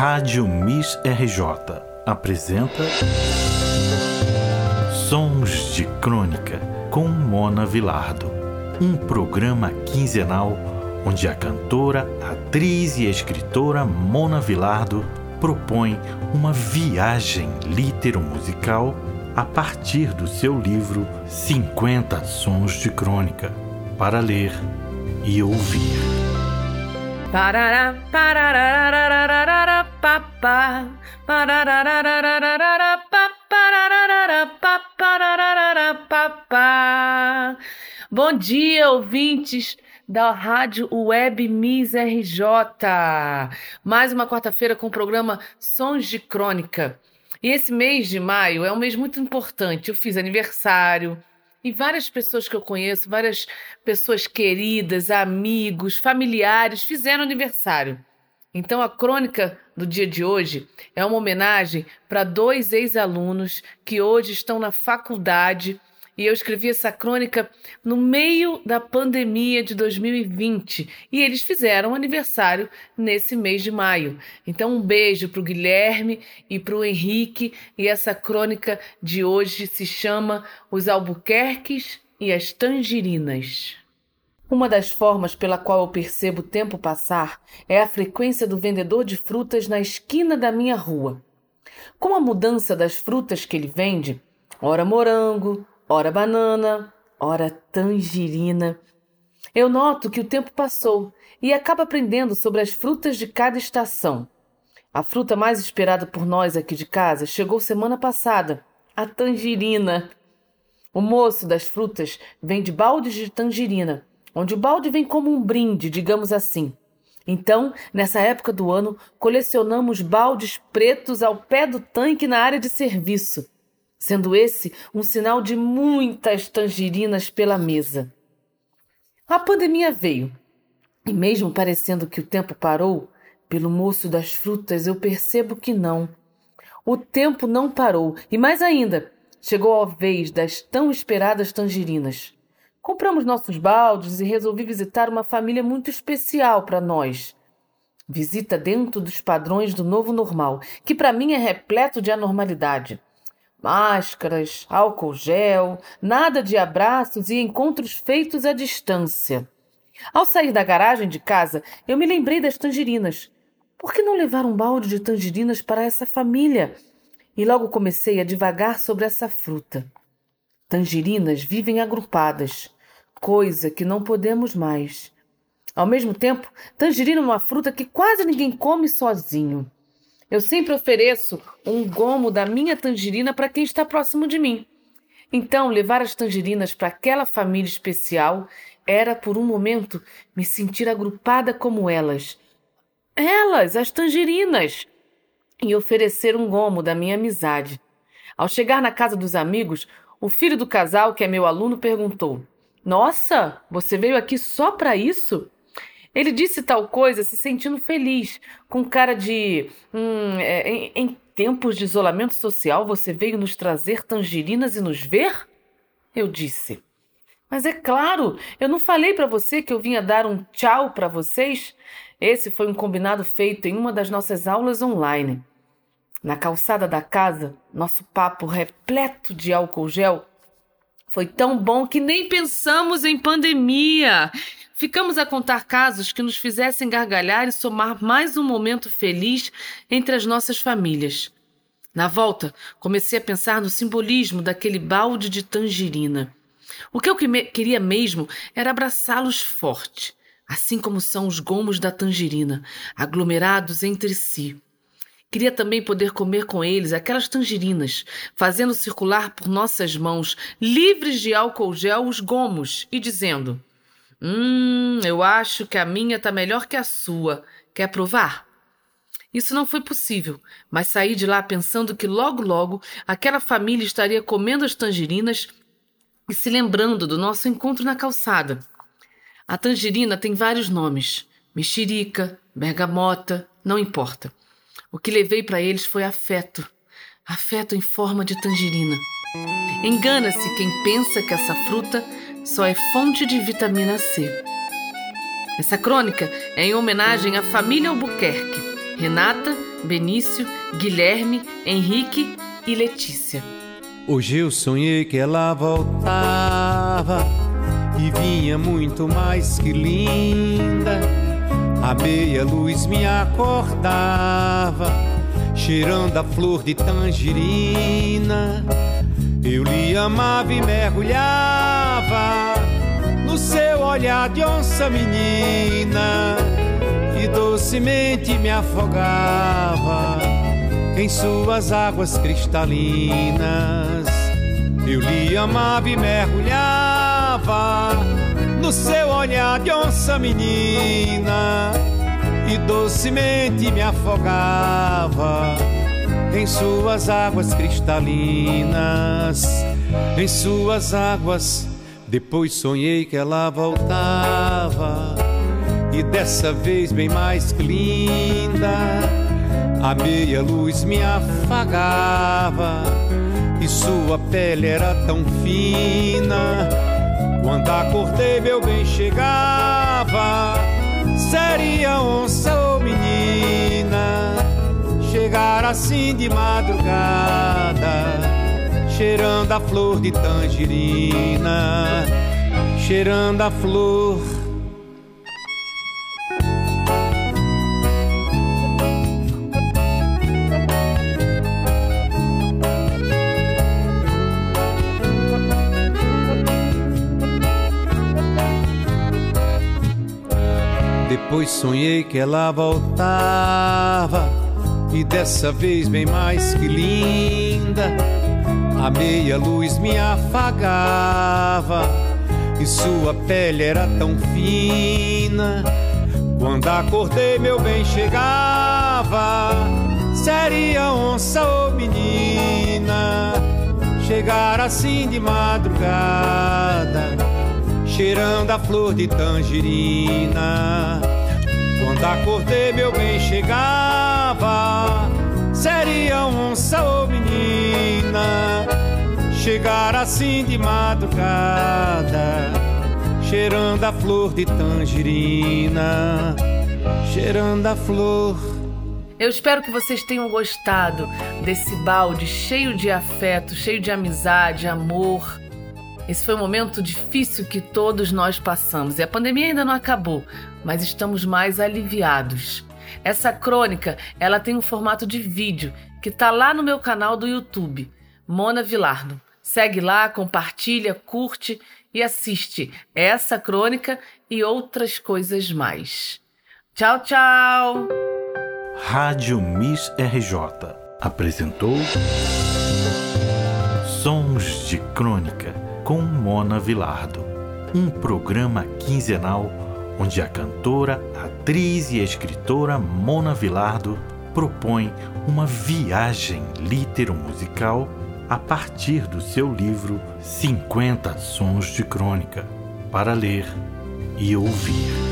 Rádio Miss RJ apresenta Sons de Crônica com Mona Vilardo, um programa quinzenal onde a cantora, atriz e escritora Mona Vilardo propõe uma viagem litero-musical a partir do seu livro 50 Sons de Crônica, para ler e ouvir. Parará, parará, papá, papá. Bom dia, ouvintes da Rádio Web Miss RJ. Mais uma quarta-feira com o programa Sons de Crônica. E esse mês de maio é um mês muito importante. Eu fiz aniversário e várias pessoas que eu conheço, várias pessoas queridas, amigos, familiares fizeram aniversário. Então a crônica do dia de hoje é uma homenagem para dois ex-alunos que hoje estão na faculdade e eu escrevi essa crônica no meio da pandemia de 2020 e eles fizeram aniversário nesse mês de maio. Então, um beijo para o Guilherme e para o Henrique. E essa crônica de hoje se chama Os Albuquerques e as Tangerinas. Uma das formas pela qual eu percebo o tempo passar é a frequência do vendedor de frutas na esquina da minha rua. Com a mudança das frutas que ele vende, ora morango, ora banana, ora tangerina. Eu noto que o tempo passou e acabo aprendendo sobre as frutas de cada estação. A fruta mais esperada por nós aqui de casa chegou semana passada, a tangerina. O moço das frutas vende baldes de tangerina, onde o balde vem como um brinde, digamos assim. Então, nessa época do ano, colecionamos baldes pretos ao pé do tanque na área de serviço sendo esse um sinal de muitas tangerinas pela mesa. A pandemia veio, e mesmo parecendo que o tempo parou, pelo moço das frutas eu percebo que não. O tempo não parou, e mais ainda, chegou a vez das tão esperadas tangerinas. Compramos nossos baldes e resolvi visitar uma família muito especial para nós. Visita dentro dos padrões do novo normal, que para mim é repleto de anormalidade máscaras, álcool gel, nada de abraços e encontros feitos à distância. Ao sair da garagem de casa, eu me lembrei das tangerinas. Por que não levar um balde de tangerinas para essa família? E logo comecei a divagar sobre essa fruta. Tangerinas vivem agrupadas, coisa que não podemos mais. Ao mesmo tempo, tangerina é uma fruta que quase ninguém come sozinho. Eu sempre ofereço um gomo da minha tangerina para quem está próximo de mim. Então, levar as tangerinas para aquela família especial era, por um momento, me sentir agrupada como elas. Elas, as tangerinas! E oferecer um gomo da minha amizade. Ao chegar na casa dos amigos, o filho do casal, que é meu aluno, perguntou: Nossa, você veio aqui só para isso? Ele disse tal coisa se sentindo feliz, com cara de. Hum, é, em, em tempos de isolamento social você veio nos trazer tangerinas e nos ver? Eu disse. Mas é claro, eu não falei para você que eu vinha dar um tchau para vocês? Esse foi um combinado feito em uma das nossas aulas online. Na calçada da casa, nosso papo repleto de álcool gel foi tão bom que nem pensamos em pandemia. Ficamos a contar casos que nos fizessem gargalhar e somar mais um momento feliz entre as nossas famílias. Na volta, comecei a pensar no simbolismo daquele balde de tangerina. O que eu queria mesmo era abraçá-los forte, assim como são os gomos da tangerina, aglomerados entre si. Queria também poder comer com eles aquelas tangerinas, fazendo circular por nossas mãos, livres de álcool gel, os gomos e dizendo: Hum, eu acho que a minha tá melhor que a sua. Quer provar? Isso não foi possível, mas saí de lá pensando que logo logo aquela família estaria comendo as tangerinas e se lembrando do nosso encontro na calçada. A tangerina tem vários nomes: mexerica, bergamota, não importa. O que levei para eles foi afeto. Afeto em forma de tangerina. Engana-se quem pensa que essa fruta só é fonte de vitamina C. Essa crônica é em homenagem à família Albuquerque, Renata, Benício, Guilherme, Henrique e Letícia. Hoje eu sonhei que ela voltava e vinha muito mais que linda. A meia luz me acordava, cheirando a flor de tangerina. Eu lhe amava e mergulhava no seu olhar de onça menina e docemente me afogava em suas águas cristalinas. Eu lhe amava e mergulhava seu olhar de onça menina e docemente me afogava em suas águas cristalinas, em suas águas. Depois sonhei que ela voltava e dessa vez bem mais linda. A meia luz me afagava e sua pele era tão fina. Quando acordei, meu bem chegava, seria onça ou menina chegar assim de madrugada, cheirando a flor de tangerina, cheirando a flor. Depois sonhei que ela voltava e dessa vez bem mais que linda. A meia luz me afagava e sua pele era tão fina. Quando acordei, meu bem chegava, seria onça ou menina. Chegar assim de madrugada, cheirando a flor de tangerina. Quando acordei, meu bem chegava, seria onça ou menina. Chegar assim de madrugada, cheirando a flor de tangerina, cheirando a flor. Eu espero que vocês tenham gostado desse balde cheio de afeto, cheio de amizade, amor. Esse foi um momento difícil que todos nós passamos e a pandemia ainda não acabou, mas estamos mais aliviados. Essa crônica, ela tem um formato de vídeo que está lá no meu canal do YouTube, Mona Vilardo. Segue lá, compartilha, curte e assiste essa crônica e outras coisas mais. Tchau, tchau! Rádio Miss RJ apresentou Sons de Crônica com Mona Vilardo, um programa quinzenal onde a cantora, atriz e escritora Mona Vilardo propõe uma viagem litero-musical a partir do seu livro 50 Sons de Crônica, para ler e ouvir.